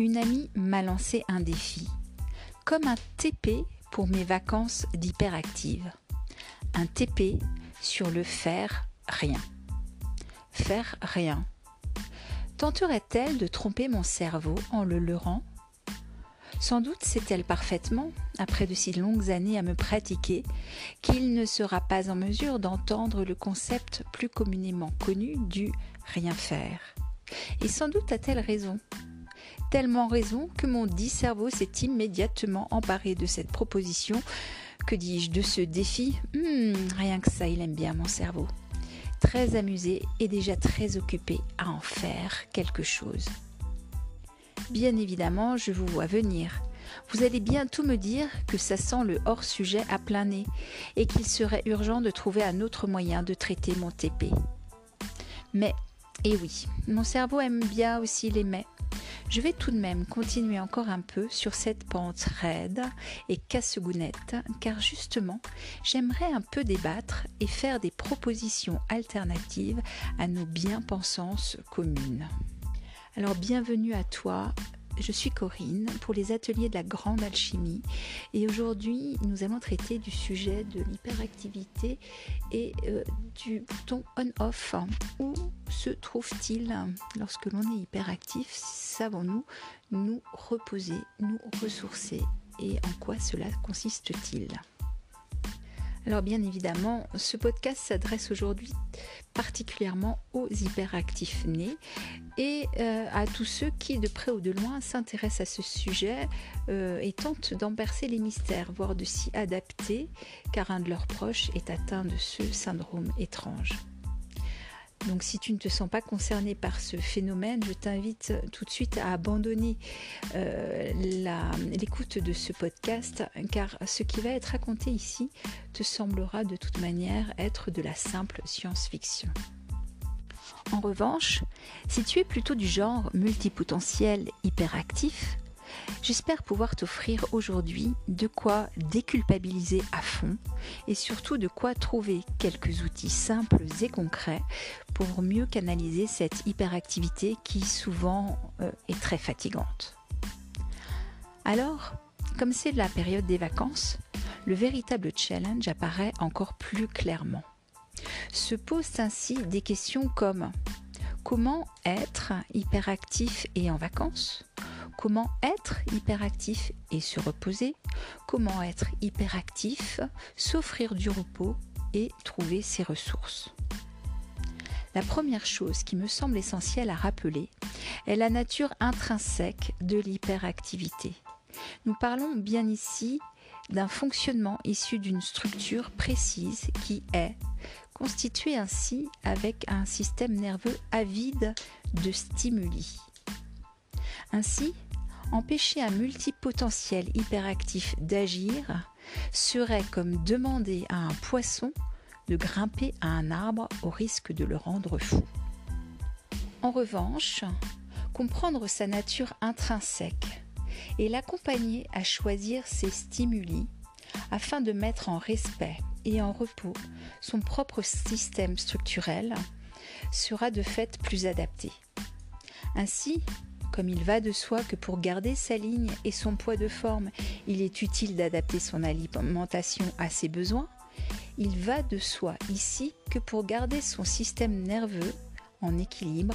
une amie m'a lancé un défi, comme un TP pour mes vacances d'hyperactive. Un TP sur le faire rien. Faire rien. Tenterait-elle de tromper mon cerveau en le leurrant? Sans doute sait-elle parfaitement, après de si longues années à me pratiquer, qu'il ne sera pas en mesure d'entendre le concept plus communément connu du rien faire. Et sans doute a-t-elle raison. Tellement raison que mon dit cerveau s'est immédiatement emparé de cette proposition, que dis-je, de ce défi? Hmm, rien que ça, il aime bien mon cerveau. Très amusé et déjà très occupé à en faire quelque chose. Bien évidemment, je vous vois venir. Vous allez bientôt me dire que ça sent le hors-sujet à plein nez et qu'il serait urgent de trouver un autre moyen de traiter mon TP. Mais et oui, mon cerveau aime bien aussi les mais. Je vais tout de même continuer encore un peu sur cette pente raide et casse-gounette, car justement, j'aimerais un peu débattre et faire des propositions alternatives à nos bien-pensances communes. Alors bienvenue à toi, je suis Corinne pour les ateliers de la grande alchimie et aujourd'hui nous allons traiter du sujet de l'hyperactivité et euh, du bouton on-off. Où se trouve-t-il lorsque l'on est hyperactif? Savons-nous nous reposer, nous ressourcer et en quoi cela consiste-t-il? Alors bien évidemment, ce podcast s'adresse aujourd'hui particulièrement aux hyperactifs nés et euh, à tous ceux qui, de près ou de loin, s'intéressent à ce sujet euh, et tentent d'en percer les mystères, voire de s'y adapter, car un de leurs proches est atteint de ce syndrome étrange. Donc si tu ne te sens pas concerné par ce phénomène, je t'invite tout de suite à abandonner euh, l'écoute de ce podcast, car ce qui va être raconté ici te semblera de toute manière être de la simple science-fiction. En revanche, si tu es plutôt du genre multipotentiel hyperactif, J'espère pouvoir t'offrir aujourd'hui de quoi déculpabiliser à fond et surtout de quoi trouver quelques outils simples et concrets pour mieux canaliser cette hyperactivité qui souvent euh, est très fatigante. Alors, comme c'est la période des vacances, le véritable challenge apparaît encore plus clairement. Se posent ainsi des questions comme comment être hyperactif et en vacances? Comment être hyperactif et se reposer Comment être hyperactif, s'offrir du repos et trouver ses ressources La première chose qui me semble essentielle à rappeler est la nature intrinsèque de l'hyperactivité. Nous parlons bien ici d'un fonctionnement issu d'une structure précise qui est constituée ainsi avec un système nerveux avide de stimuli. Ainsi, empêcher un multipotentiel hyperactif d'agir serait comme demander à un poisson de grimper à un arbre au risque de le rendre fou. En revanche, comprendre sa nature intrinsèque et l'accompagner à choisir ses stimuli afin de mettre en respect et en repos son propre système structurel sera de fait plus adapté. Ainsi, comme il va de soi que pour garder sa ligne et son poids de forme, il est utile d'adapter son alimentation à ses besoins, il va de soi ici que pour garder son système nerveux en équilibre,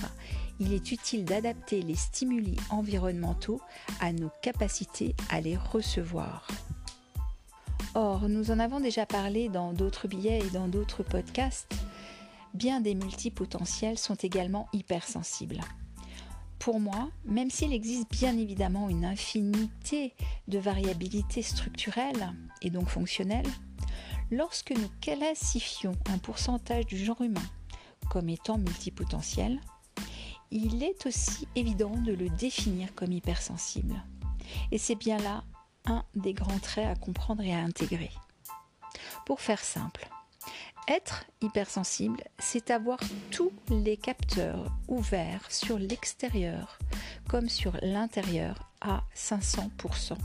il est utile d'adapter les stimuli environnementaux à nos capacités à les recevoir. Or, nous en avons déjà parlé dans d'autres billets et dans d'autres podcasts, bien des multipotentiels sont également hypersensibles. Pour moi, même s'il existe bien évidemment une infinité de variabilités structurelles et donc fonctionnelles, lorsque nous classifions un pourcentage du genre humain comme étant multipotentiel, il est aussi évident de le définir comme hypersensible. Et c'est bien là un des grands traits à comprendre et à intégrer. Pour faire simple, être hypersensible, c'est avoir tous les capteurs ouverts sur l'extérieur comme sur l'intérieur à 500%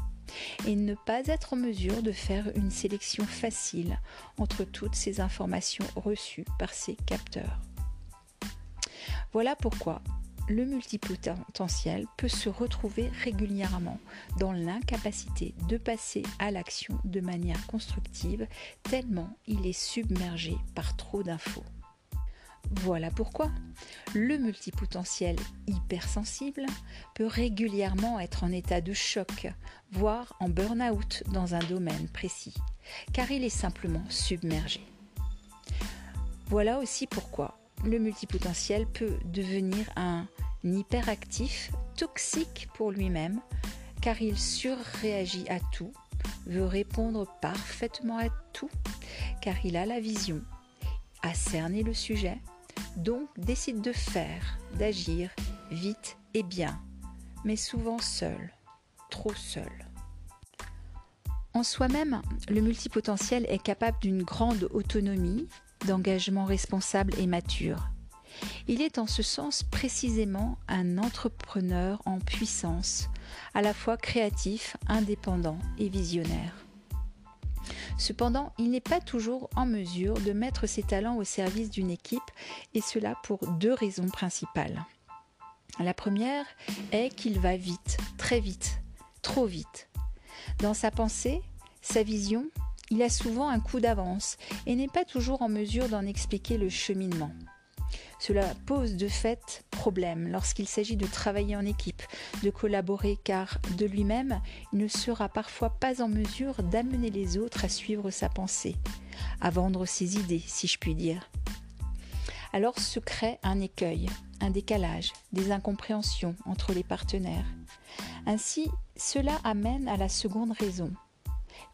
et ne pas être en mesure de faire une sélection facile entre toutes ces informations reçues par ces capteurs. Voilà pourquoi le multipotentiel peut se retrouver régulièrement dans l'incapacité de passer à l'action de manière constructive tellement il est submergé par trop d'infos. Voilà pourquoi le multipotentiel hypersensible peut régulièrement être en état de choc, voire en burn-out dans un domaine précis, car il est simplement submergé. Voilà aussi pourquoi le multipotentiel peut devenir un hyperactif toxique pour lui-même, car il surréagit à tout, veut répondre parfaitement à tout, car il a la vision, a cerné le sujet, donc décide de faire, d'agir vite et bien, mais souvent seul, trop seul. En soi-même, le multipotentiel est capable d'une grande autonomie, d'engagement responsable et mature. Il est en ce sens précisément un entrepreneur en puissance, à la fois créatif, indépendant et visionnaire. Cependant, il n'est pas toujours en mesure de mettre ses talents au service d'une équipe, et cela pour deux raisons principales. La première est qu'il va vite, très vite, trop vite. Dans sa pensée, sa vision, il a souvent un coup d'avance et n'est pas toujours en mesure d'en expliquer le cheminement. Cela pose de fait problème lorsqu'il s'agit de travailler en équipe, de collaborer, car de lui-même, il ne sera parfois pas en mesure d'amener les autres à suivre sa pensée, à vendre ses idées, si je puis dire. Alors se crée un écueil, un décalage, des incompréhensions entre les partenaires. Ainsi, cela amène à la seconde raison,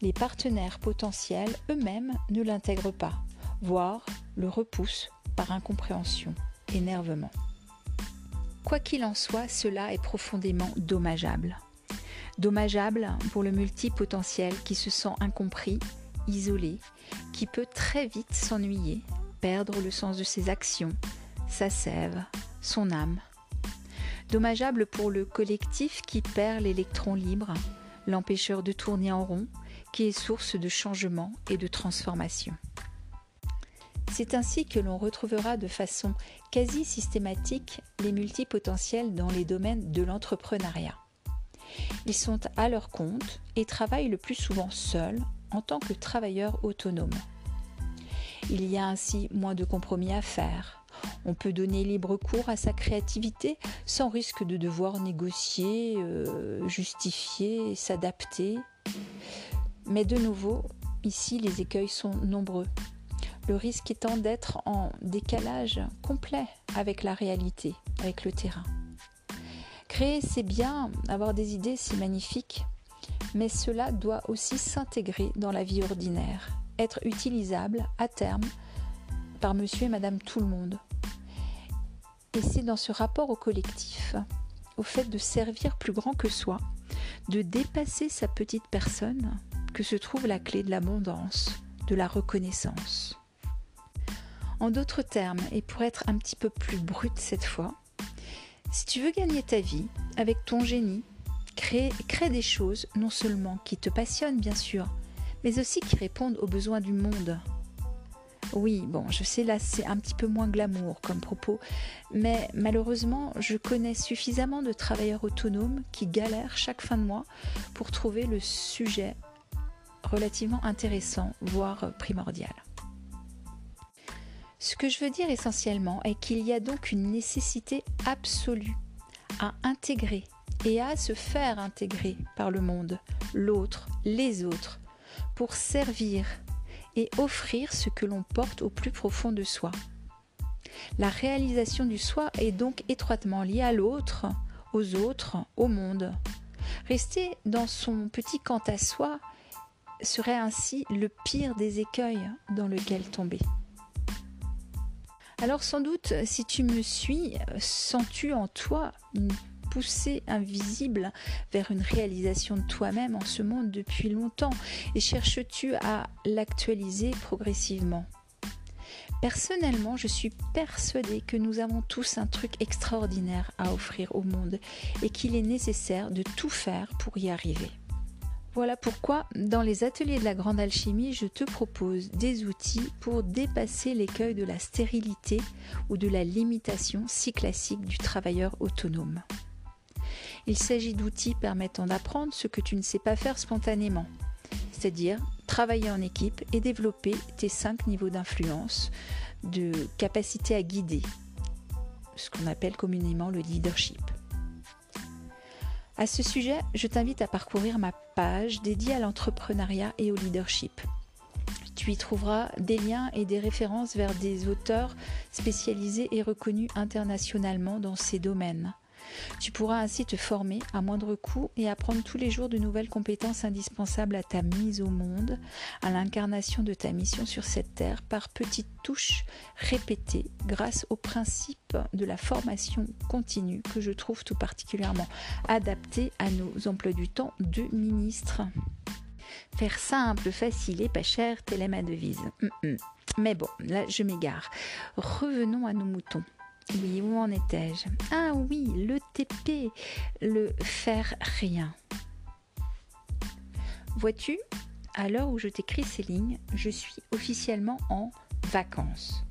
les partenaires potentiels eux-mêmes ne l'intègrent pas, voire le repoussent par incompréhension, énervement. Quoi qu'il en soit, cela est profondément dommageable. Dommageable pour le multipotentiel qui se sent incompris, isolé, qui peut très vite s'ennuyer, perdre le sens de ses actions, sa sève, son âme. Dommageable pour le collectif qui perd l'électron libre, l'empêcheur de tourner en rond, qui est source de changement et de transformation. C'est ainsi que l'on retrouvera de façon quasi systématique les multipotentiels dans les domaines de l'entrepreneuriat. Ils sont à leur compte et travaillent le plus souvent seuls en tant que travailleurs autonomes. Il y a ainsi moins de compromis à faire. On peut donner libre cours à sa créativité sans risque de devoir négocier, euh, justifier, s'adapter. Mais de nouveau, ici, les écueils sont nombreux. Le risque étant d'être en décalage complet avec la réalité, avec le terrain. Créer, c'est bien, avoir des idées, c'est magnifique, mais cela doit aussi s'intégrer dans la vie ordinaire, être utilisable à terme par monsieur et madame tout le monde. Et c'est dans ce rapport au collectif, au fait de servir plus grand que soi, de dépasser sa petite personne, se trouve la clé de l'abondance, de la reconnaissance. En d'autres termes, et pour être un petit peu plus brute cette fois, si tu veux gagner ta vie avec ton génie, crée, crée des choses non seulement qui te passionnent bien sûr, mais aussi qui répondent aux besoins du monde. Oui, bon, je sais là c'est un petit peu moins glamour comme propos, mais malheureusement je connais suffisamment de travailleurs autonomes qui galèrent chaque fin de mois pour trouver le sujet relativement intéressant, voire primordial. Ce que je veux dire essentiellement est qu'il y a donc une nécessité absolue à intégrer et à se faire intégrer par le monde, l'autre, les autres, pour servir et offrir ce que l'on porte au plus profond de soi. La réalisation du soi est donc étroitement liée à l'autre, aux autres, au monde. Rester dans son petit quant à soi serait ainsi le pire des écueils dans lequel tomber. Alors sans doute, si tu me suis, sens-tu en toi une poussée invisible vers une réalisation de toi-même en ce monde depuis longtemps? Et cherches-tu à l'actualiser progressivement? Personnellement, je suis persuadée que nous avons tous un truc extraordinaire à offrir au monde et qu'il est nécessaire de tout faire pour y arriver. Voilà pourquoi dans les ateliers de la grande alchimie, je te propose des outils pour dépasser l'écueil de la stérilité ou de la limitation si classique du travailleur autonome. Il s'agit d'outils permettant d'apprendre ce que tu ne sais pas faire spontanément, c'est-à-dire travailler en équipe et développer tes cinq niveaux d'influence, de capacité à guider, ce qu'on appelle communément le leadership. À ce sujet, je t'invite à parcourir ma page dédiée à l'entrepreneuriat et au leadership. Tu y trouveras des liens et des références vers des auteurs spécialisés et reconnus internationalement dans ces domaines. Tu pourras ainsi te former à moindre coût et apprendre tous les jours de nouvelles compétences indispensables à ta mise au monde, à l'incarnation de ta mission sur cette terre par petites touches répétées grâce au principe de la formation continue que je trouve tout particulièrement adapté à nos emplois du temps de ministre. Faire simple, facile et pas cher, telle est ma devise. Mais bon, là je m'égare. Revenons à nos moutons. Oui, où en étais-je? Ah oui, le TP, le faire rien. Vois-tu, à l'heure où je t'écris ces lignes, je suis officiellement en vacances.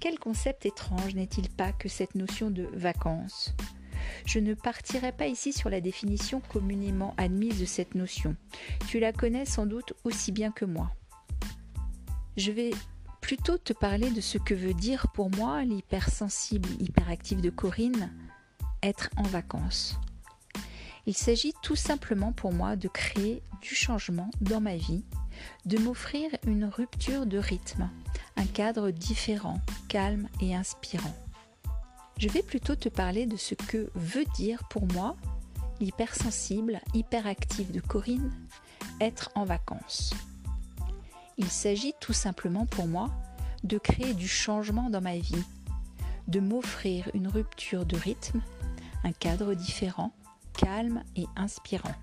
Quel concept étrange n'est-il pas que cette notion de vacances? Je ne partirai pas ici sur la définition communément admise de cette notion. Tu la connais sans doute aussi bien que moi. Je vais plutôt te parler de ce que veut dire pour moi l'hypersensible hyperactive de Corinne, être en vacances. Il s'agit tout simplement pour moi de créer du changement dans ma vie, de m'offrir une rupture de rythme, un cadre différent, calme et inspirant. Je vais plutôt te parler de ce que veut dire pour moi l'hypersensible hyperactive de Corinne, être en vacances. Il s'agit tout simplement pour moi de créer du changement dans ma vie, de m'offrir une rupture de rythme, un cadre différent, calme et inspirant.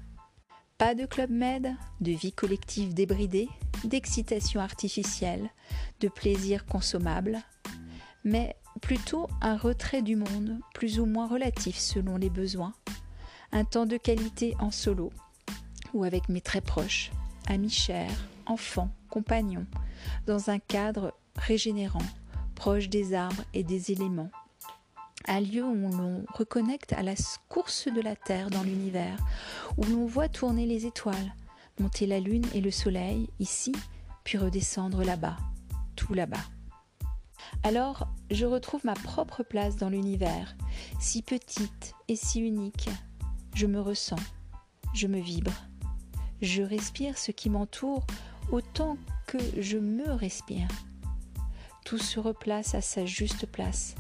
Pas de club med, de vie collective débridée, d'excitation artificielle, de plaisir consommable, mais plutôt un retrait du monde, plus ou moins relatif selon les besoins, un temps de qualité en solo ou avec mes très proches, amis chers, enfants, compagnons, dans un cadre régénérant, proche des arbres et des éléments. Un lieu où l'on reconnecte à la course de la Terre dans l'univers, où l'on voit tourner les étoiles, monter la lune et le soleil ici, puis redescendre là-bas, tout là-bas. Alors, je retrouve ma propre place dans l'univers, si petite et si unique. Je me ressens, je me vibre. Je respire ce qui m'entoure autant que je me respire. Tout se replace à sa juste place.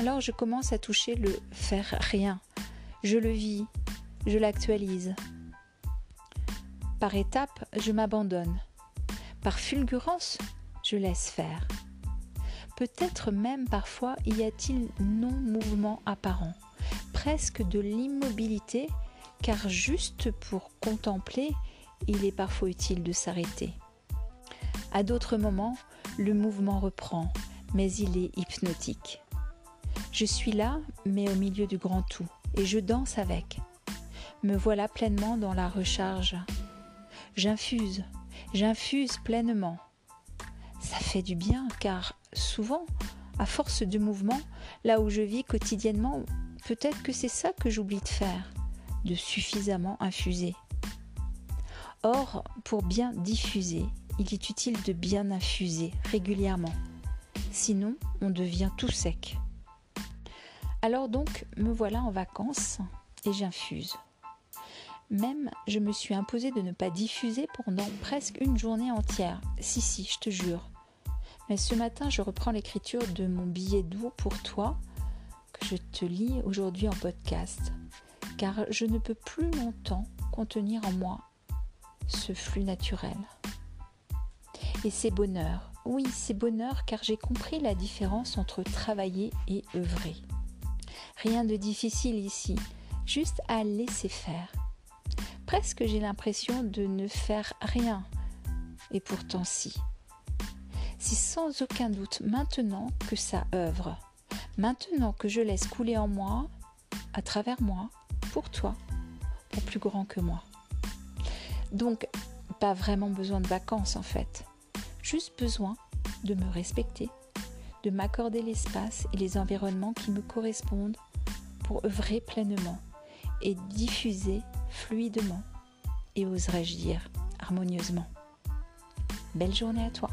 Alors je commence à toucher le faire rien. Je le vis, je l'actualise. Par étapes, je m'abandonne. Par fulgurance, je laisse faire. Peut-être même parfois y a-t-il non-mouvement apparent, presque de l'immobilité, car juste pour contempler, il est parfois utile de s'arrêter. À d'autres moments, le mouvement reprend, mais il est hypnotique. Je suis là, mais au milieu du grand tout, et je danse avec. Me voilà pleinement dans la recharge. J'infuse, j'infuse pleinement. Ça fait du bien, car souvent, à force de mouvement, là où je vis quotidiennement, peut-être que c'est ça que j'oublie de faire, de suffisamment infuser. Or, pour bien diffuser, il est utile de bien infuser régulièrement. Sinon, on devient tout sec. Alors donc, me voilà en vacances et j'infuse. Même, je me suis imposé de ne pas diffuser pendant presque une journée entière. Si, si, je te jure. Mais ce matin, je reprends l'écriture de mon billet d'eau pour toi, que je te lis aujourd'hui en podcast, car je ne peux plus longtemps contenir en moi ce flux naturel. Et c'est bonheur. Oui, c'est bonheur car j'ai compris la différence entre travailler et œuvrer. Rien de difficile ici, juste à laisser faire. Presque j'ai l'impression de ne faire rien, et pourtant si. C'est sans aucun doute maintenant que ça œuvre, maintenant que je laisse couler en moi, à travers moi, pour toi, pour plus grand que moi. Donc, pas vraiment besoin de vacances en fait. Juste besoin de me respecter, de m'accorder l'espace et les environnements qui me correspondent pour œuvrer pleinement et diffuser fluidement et oserais-je dire harmonieusement. Belle journée à toi